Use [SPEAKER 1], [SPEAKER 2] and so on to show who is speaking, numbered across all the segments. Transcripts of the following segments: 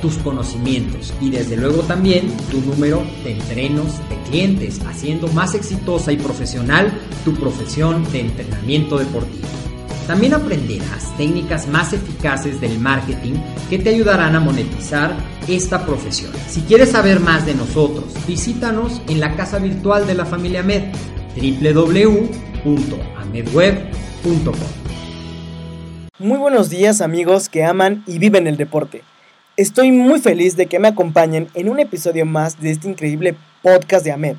[SPEAKER 1] tus conocimientos y desde luego también tu número de entrenos de clientes, haciendo más exitosa y profesional tu profesión de entrenamiento deportivo. También aprenderás técnicas más eficaces del marketing que te ayudarán a monetizar esta profesión. Si quieres saber más de nosotros, visítanos en la casa virtual de la familia Med, www.amedweb.com.
[SPEAKER 2] Muy buenos días amigos que aman y viven el deporte. Estoy muy feliz de que me acompañen en un episodio más de este increíble podcast de AMED.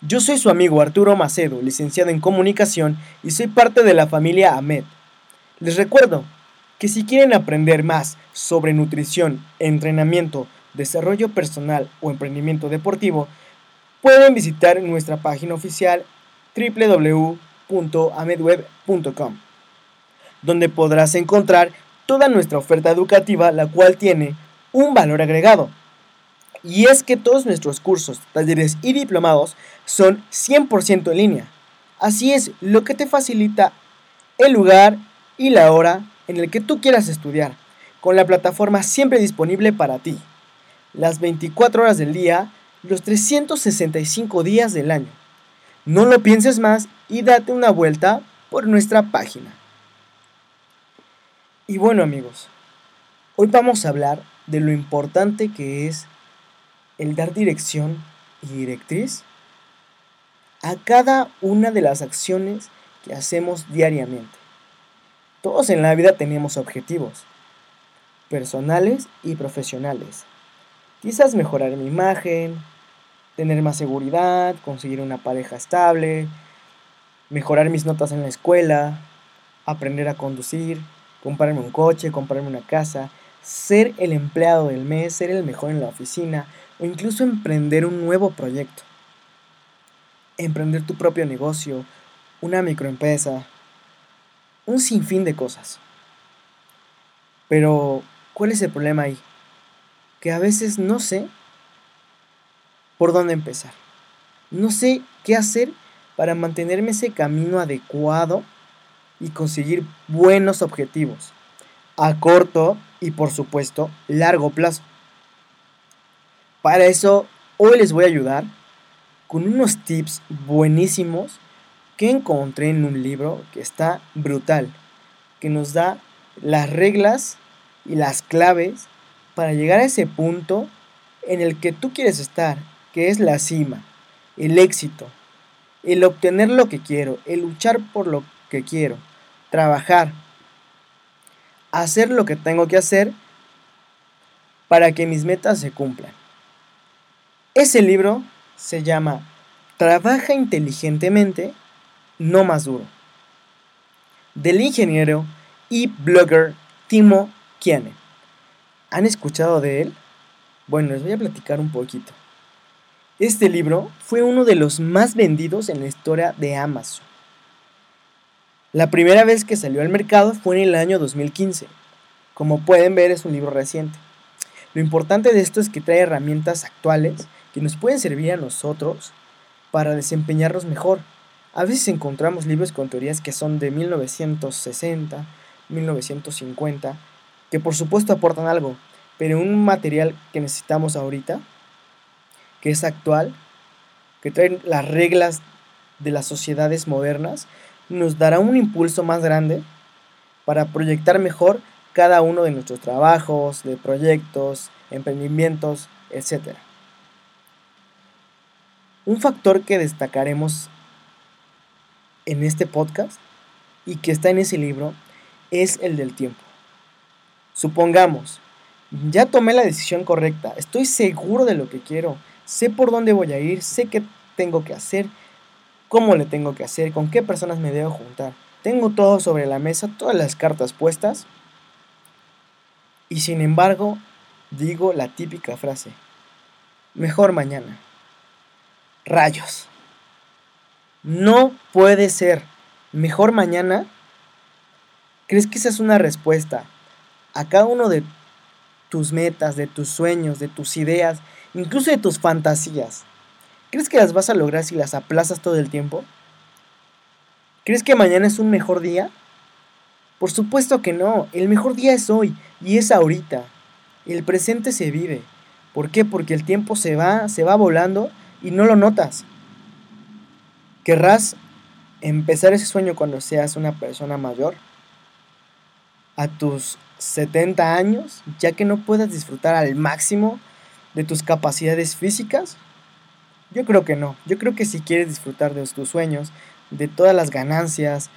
[SPEAKER 2] Yo soy su amigo Arturo Macedo, licenciado en comunicación y soy parte de la familia AMED. Les recuerdo que si quieren aprender más sobre nutrición, entrenamiento, desarrollo personal o emprendimiento deportivo, pueden visitar nuestra página oficial www.amedweb.com, donde podrás encontrar toda nuestra oferta educativa, la cual tiene un valor agregado. Y es que todos nuestros cursos, talleres y diplomados son 100% en línea. Así es, lo que te facilita el lugar y la hora en el que tú quieras estudiar, con la plataforma siempre disponible para ti. Las 24 horas del día, los 365 días del año. No lo pienses más y date una vuelta por nuestra página. Y bueno amigos, hoy vamos a hablar de lo importante que es el dar dirección y directriz a cada una de las acciones que hacemos diariamente. Todos en la vida tenemos objetivos, personales y profesionales. Quizás mejorar mi imagen, tener más seguridad, conseguir una pareja estable, mejorar mis notas en la escuela, aprender a conducir, comprarme un coche, comprarme una casa, ser el empleado del mes, ser el mejor en la oficina o incluso emprender un nuevo proyecto. Emprender tu propio negocio, una microempresa, un sinfín de cosas. Pero, ¿cuál es el problema ahí? Que a veces no sé por dónde empezar. No sé qué hacer para mantenerme ese camino adecuado y conseguir buenos objetivos a corto y por supuesto largo plazo. Para eso hoy les voy a ayudar con unos tips buenísimos que encontré en un libro que está brutal, que nos da las reglas y las claves para llegar a ese punto en el que tú quieres estar, que es la cima, el éxito, el obtener lo que quiero, el luchar por lo que quiero trabajar, hacer lo que tengo que hacer para que mis metas se cumplan. Ese libro se llama Trabaja inteligentemente, no más duro, del ingeniero y blogger Timo Kiane. ¿Han escuchado de él? Bueno, les voy a platicar un poquito. Este libro fue uno de los más vendidos en la historia de Amazon. La primera vez que salió al mercado fue en el año 2015. Como pueden ver es un libro reciente. Lo importante de esto es que trae herramientas actuales que nos pueden servir a nosotros para desempeñarnos mejor. A veces encontramos libros con teorías que son de 1960, 1950 que por supuesto aportan algo, pero un material que necesitamos ahorita, que es actual, que trae las reglas de las sociedades modernas, nos dará un impulso más grande para proyectar mejor cada uno de nuestros trabajos, de proyectos, emprendimientos, etc. Un factor que destacaremos en este podcast y que está en ese libro es el del tiempo. Supongamos, ya tomé la decisión correcta, estoy seguro de lo que quiero, sé por dónde voy a ir, sé qué tengo que hacer, cómo le tengo que hacer, con qué personas me debo juntar. Tengo todo sobre la mesa, todas las cartas puestas. Y sin embargo, digo la típica frase, mejor mañana. Rayos. No puede ser. Mejor mañana. ¿Crees que esa es una respuesta a cada uno de tus metas, de tus sueños, de tus ideas, incluso de tus fantasías? ¿Crees que las vas a lograr si las aplazas todo el tiempo? ¿Crees que mañana es un mejor día? Por supuesto que no, el mejor día es hoy y es ahorita. El presente se vive. ¿Por qué? Porque el tiempo se va, se va volando y no lo notas. ¿Querrás empezar ese sueño cuando seas una persona mayor? A tus 70 años, ya que no puedas disfrutar al máximo de tus capacidades físicas? Yo creo que no. Yo creo que si quieres disfrutar de tus sueños, de todas las ganancias,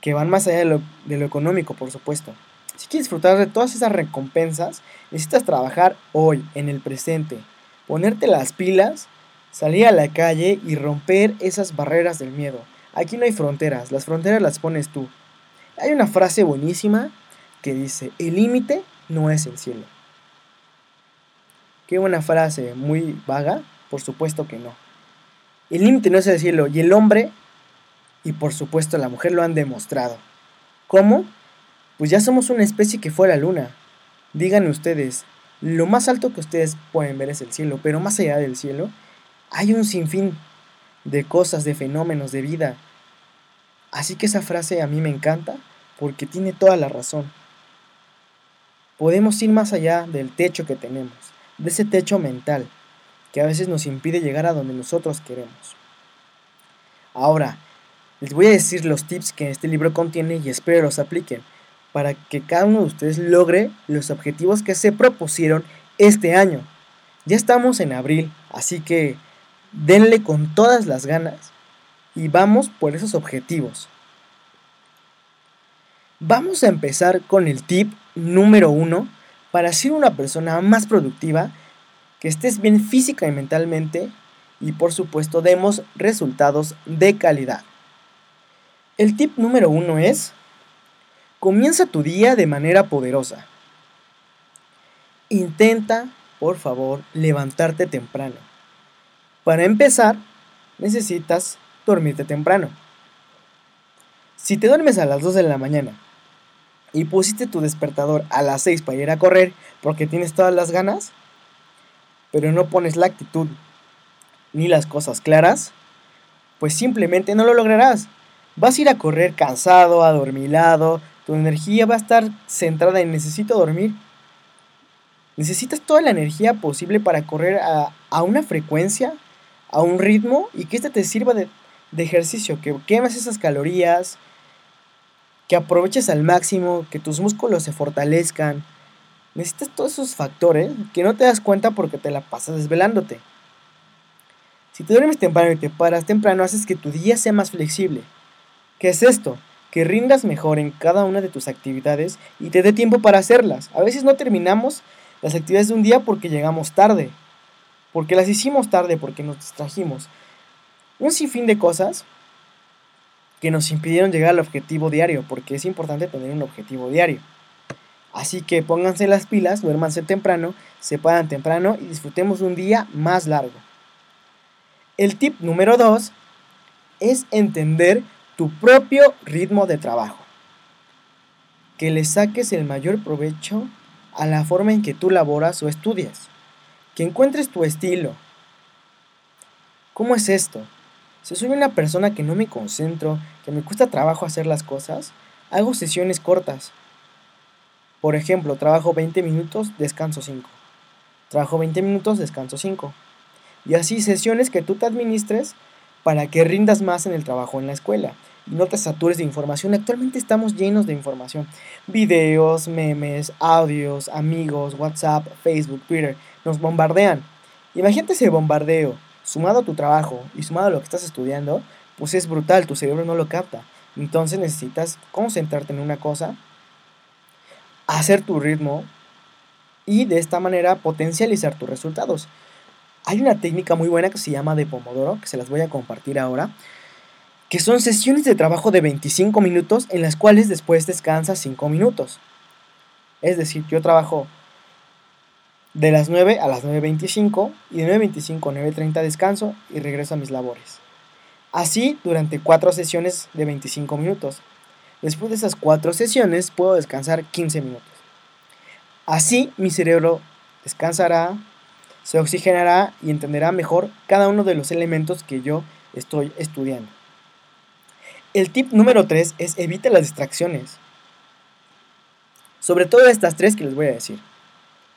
[SPEAKER 2] que van más allá de lo, económico, por supuesto. Si quieres disfrutar de todas esas recompensas, necesitas trabajar hoy, en el presente, ponerte las pilas, salir a la calle y romper esas barreras del miedo. Aquí no hay fronteras, las fronteras las pones tú. Hay una frase buenísima que dice, el límite no es el cielo. Qué buena frase, muy vaga, por supuesto que no. El límite no es el cielo y el hombre y por supuesto la mujer lo han demostrado. ¿Cómo? Pues ya somos una especie que fue la luna. Díganme ustedes, lo más alto que ustedes pueden ver es el cielo, pero más allá del cielo hay un sinfín de cosas, de fenómenos, de vida. Así que esa frase a mí me encanta porque tiene toda la razón. Podemos ir más allá del techo que tenemos, de ese techo mental, que a veces nos impide llegar a donde nosotros queremos. Ahora, les voy a decir los tips que este libro contiene y espero los apliquen para que cada uno de ustedes logre los objetivos que se propusieron este año. Ya estamos en abril, así que denle con todas las ganas y vamos por esos objetivos. Vamos a empezar con el tip número uno para ser una persona más productiva que estés bien física y mentalmente y por supuesto demos resultados de calidad. El tip número uno es, comienza tu día de manera poderosa. Intenta, por favor, levantarte temprano. Para empezar, necesitas dormirte temprano. Si te duermes a las 2 de la mañana y pusiste tu despertador a las 6 para ir a correr porque tienes todas las ganas, pero no pones la actitud ni las cosas claras, pues simplemente no lo lograrás. Vas a ir a correr cansado, adormilado, tu energía va a estar centrada en necesito dormir. Necesitas toda la energía posible para correr a, una frecuencia, a un ritmo y que éste te sirva de, de ejercicio, que quemes esas calorías, que aproveches al máximo, que tus músculos se fortalezcan, Necesitas todos esos factores que no te das cuenta porque te la pasas desvelándote. Si te duermes temprano y te paras temprano, haces que tu día sea más flexible. ¿Qué es esto? Que rindas mejor en cada una de tus actividades y te dé tiempo para hacerlas. A veces no terminamos las actividades de un día porque llegamos tarde, porque las hicimos tarde, porque nos distrajimos. Un sinfín de cosas que nos impidieron llegar al objetivo diario, porque es importante tener un objetivo diario. Así que pónganse las pilas, duérmanse temprano, se temprano y disfrutemos un día más largo. El tip número 2 es entender tu propio ritmo de trabajo. Que le saques el mayor provecho a la forma en que tú laboras o estudias. Que encuentres tu estilo. ¿Cómo es esto? Si soy una persona que no me concentro, que me cuesta trabajo hacer las cosas, hago sesiones cortas Por ejemplo, trabajo 20 minutos, descanso 5. Trabajo 20 minutos, descanso 5. Y así sesiones que tú te administres para que rindas más en el trabajo en la escuela y no te satures de información. Actualmente estamos llenos de información. Videos, memes, audios, amigos, WhatsApp, Facebook, Twitter. Nos bombardean. Imagínate ese bombardeo sumado a tu trabajo y sumado a lo que estás estudiando, pues es brutal, tu cerebro no lo capta. Entonces necesitas concentrarte en una cosa, hacer tu ritmo y de esta manera potencializar tus resultados. Hay una técnica muy buena que se llama de Pomodoro, que se las voy a compartir ahora, que son sesiones de trabajo de 25 minutos en las cuales después descansas 5 minutos. Es decir, yo trabajo de las 9 a las 9.25 y de 9.25 a 9.30 descanso y regreso a mis labores. Así durante 4 sesiones de 25 minutos. Después de esas 4 sesiones puedo descansar 15 minutos. Así mi cerebro descansará, se oxigenará y entenderá mejor cada uno de los elementos que yo estoy estudiando. El tip número 3 es evita las distracciones. Sobre todo estas tres que les voy a decir.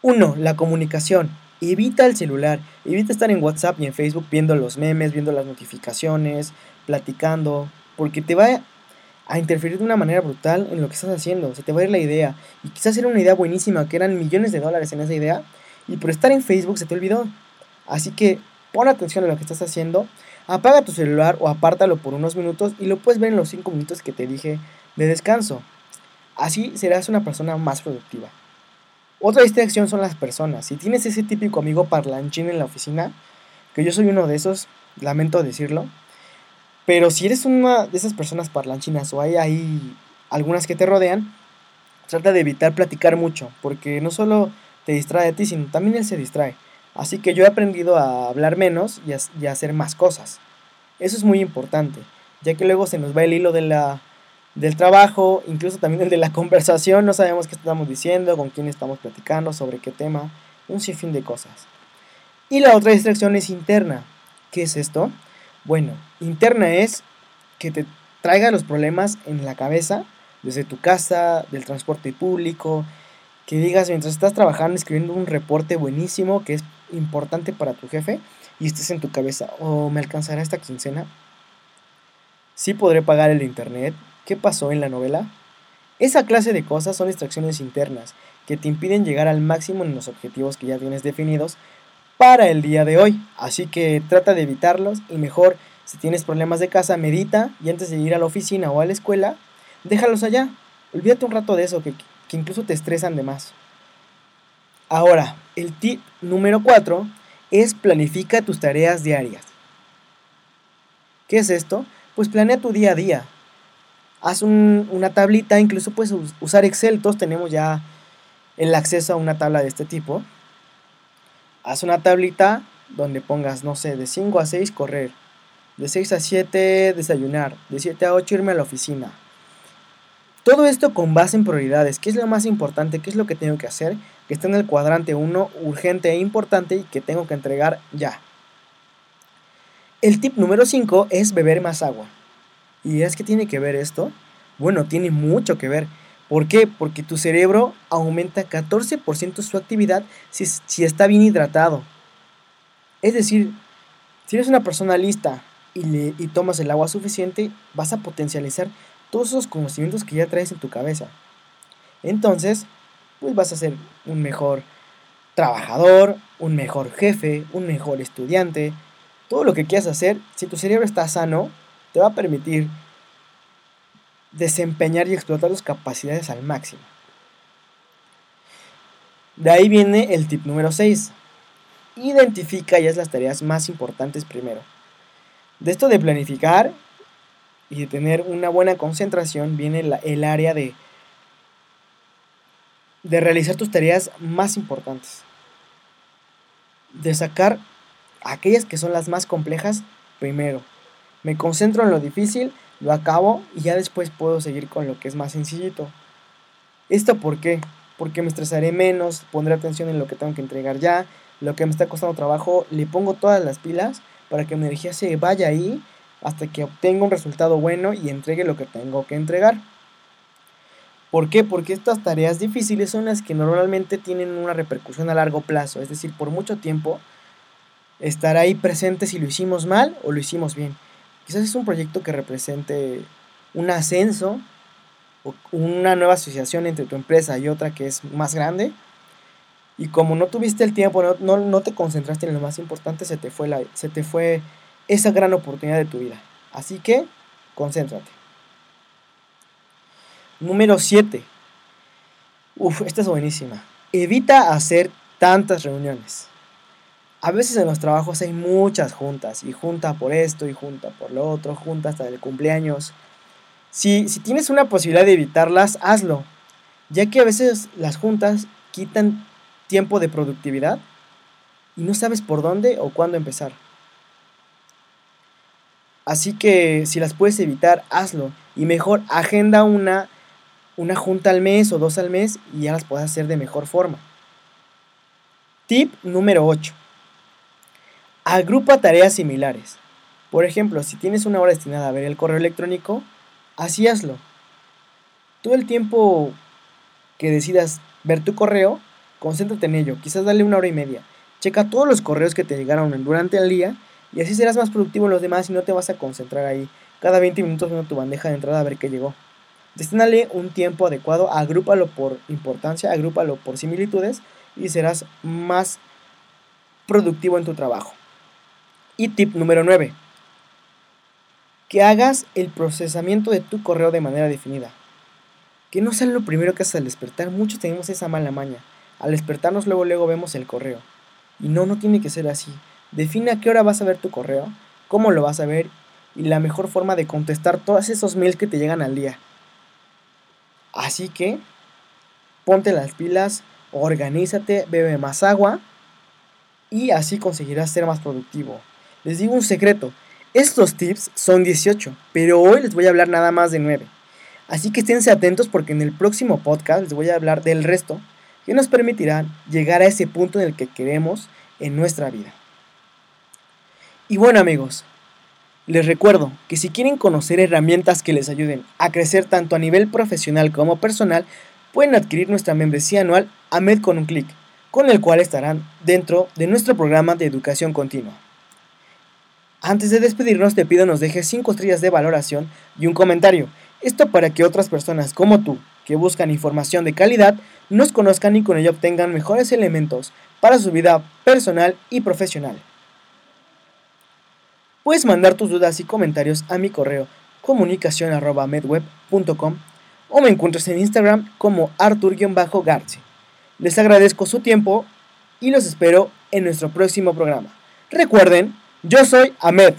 [SPEAKER 2] 1. La comunicación. Evita el celular, evita estar en WhatsApp y en Facebook viendo los memes, viendo las notificaciones, platicando, porque te va a interferir de una manera brutal en lo que estás haciendo. Se te va a ir la idea. Y quizás era una idea buenísima, que eran millones de dólares en esa idea, y por estar en Facebook se te olvidó. Así que pon atención a lo que estás haciendo, apaga tu celular o apártalo por unos minutos y lo puedes ver en los 5 minutos que te dije de descanso. Así serás una persona más productiva. Otra distracción son las personas. Si tienes ese típico amigo parlanchín en la oficina, que yo soy uno de esos, lamento decirlo, pero si eres una de esas personas parlanchinas o hay ahí algunas que te rodean, trata de evitar platicar mucho, porque no solo te distrae a ti, sino también él se distrae. Así que yo he aprendido a hablar menos y a, hacer más cosas. Eso es muy importante, ya que luego se nos va el hilo de la, del trabajo, incluso también el de la conversación, no sabemos qué estamos diciendo, con quién estamos platicando, sobre qué tema, un sinfín de cosas. Y la otra distracción es interna. ¿Qué es esto? Bueno, interna es que te traiga los problemas en la cabeza, desde tu casa, del transporte público, que digas mientras estás trabajando escribiendo un reporte buenísimo que es importante para tu jefe y estés en tu cabeza, ¿o oh, me alcanzará esta quincena? ¿Sí podré pagar el internet? ¿Qué pasó en la novela? Esa clase de cosas son distracciones internas que te impiden llegar al máximo en los objetivos que ya tienes definidos para el día de hoy. Así que trata de evitarlos y mejor si tienes problemas de casa, medita y antes de ir a la oficina o a la escuela, déjalos allá. Olvídate un rato de eso que incluso te estresan de más. Ahora, el tip número 4 es planifica tus tareas diarias. ¿Qué es esto? Pues planea tu día a día. Haz una tablita, incluso puedes usar Excel, todos tenemos ya el acceso a una tabla de este tipo. Haz una tablita donde pongas, no sé, de 5 a 6 correr, de 6 a 7 desayunar, de 7 a 8 irme a la oficina, todo esto con base en prioridades. ¿Qué es lo más importante? ¿Qué es lo que tengo que hacer? Que está en el cuadrante 1, urgente e importante y que tengo que entregar ya. El tip número 5 es beber más agua. ¿Y es que tiene que ver esto? Bueno, tiene mucho que ver. ¿Por qué? Porque tu cerebro aumenta 14% su actividad si, si, está bien hidratado. Es decir, si eres una persona lista y, le, y tomas el agua suficiente, vas a potencializar todos esos conocimientos que ya traes en tu cabeza. Entonces, pues vas a ser un mejor trabajador, un mejor jefe, un mejor estudiante. Todo lo que quieras hacer, si tu cerebro está sano, te va a permitir desempeñar y explotar tus capacidades al máximo. De ahí viene el tip número 6. Identifica ya las tareas más importantes primero. De esto de planificar, y de tener una buena concentración viene el área de, de realizar tus tareas más importantes. De sacar aquellas que son las más complejas primero. Me concentro en lo difícil, lo acabo y ya después puedo seguir con lo que es más sencillito. ¿Esto por qué? Porque me estresaré menos, pondré atención en lo que tengo que entregar ya, lo que me está costando trabajo, le pongo todas las pilas para que mi energía se vaya ahí hasta que obtenga un resultado bueno y entregue lo que tengo que entregar. ¿Por qué? Porque estas tareas difíciles son las que normalmente tienen una repercusión a largo plazo, es decir, por mucho tiempo estar ahí presente si lo hicimos mal o lo hicimos bien. Quizás es un proyecto que represente un ascenso o una nueva asociación entre tu empresa y otra que es más grande. Y como no tuviste el tiempo, no, no, te concentraste en lo más importante, se te, fue la, se te fue esa gran oportunidad de tu vida. Así que, concéntrate. Número 7. Uf, esta es buenísima. Evita hacer tantas reuniones. A veces en los trabajos hay muchas juntas, y junta por esto, y junta por lo otro, junta hasta el cumpleaños. Si, si tienes una posibilidad de evitarlas, hazlo, ya que a veces las juntas quitan tiempo de productividad y no sabes por dónde o cuándo empezar. Así que si las puedes evitar, hazlo. Y mejor agenda una una junta al mes o dos al mes y ya las puedes hacer de mejor forma. Tip número 8. Agrupa tareas similares. Por ejemplo, si tienes una hora destinada a ver el correo electrónico, así hazlo. Todo el tiempo que decidas ver tu correo, concéntrate en ello. Quizás dale una hora y media. Checa todos los correos que te llegaron durante el día y así serás más productivo en los demás y no te vas a concentrar ahí cada 20 minutos viendo tu bandeja de entrada a ver qué llegó. Destínale un tiempo adecuado, agrúpalo por importancia, agrúpalo por similitudes y serás más productivo en tu trabajo. Y tip número 9. Que hagas el procesamiento de tu correo de manera definida. Que no sea lo primero que haces al despertar. Muchos tenemos esa mala maña. Al despertarnos luego luego vemos el correo. Y no, no tiene que ser así. Define a qué hora vas a ver tu correo, cómo lo vas a ver y la mejor forma de contestar todos esos mails que te llegan al día. Así que ponte las pilas, organízate, bebe más agua y así conseguirás ser más productivo. Les digo un secreto, estos tips son 18, pero hoy les voy a hablar nada más de 9. Así que esténse atentos porque en el próximo podcast les voy a hablar del resto que nos permitirán llegar a ese punto en el que queremos en nuestra vida. Y bueno amigos, les recuerdo que si quieren conocer herramientas que les ayuden a crecer tanto a nivel profesional como personal, pueden adquirir nuestra membresía anual AMED con un clic, con el cual estarán dentro de nuestro programa de educación continua. Antes de despedirnos te pido nos dejes 5 estrellas de valoración y un comentario, esto para que otras personas como tú, que buscan información de calidad, nos conozcan y con ello obtengan mejores elementos para su vida personal y profesional. Puedes mandar tus dudas y comentarios a mi correo comunicación.medweb.com o me encuentras en Instagram como artur-garci. Les agradezco su tiempo y los espero en nuestro próximo programa. Recuerden, yo soy Ahmed.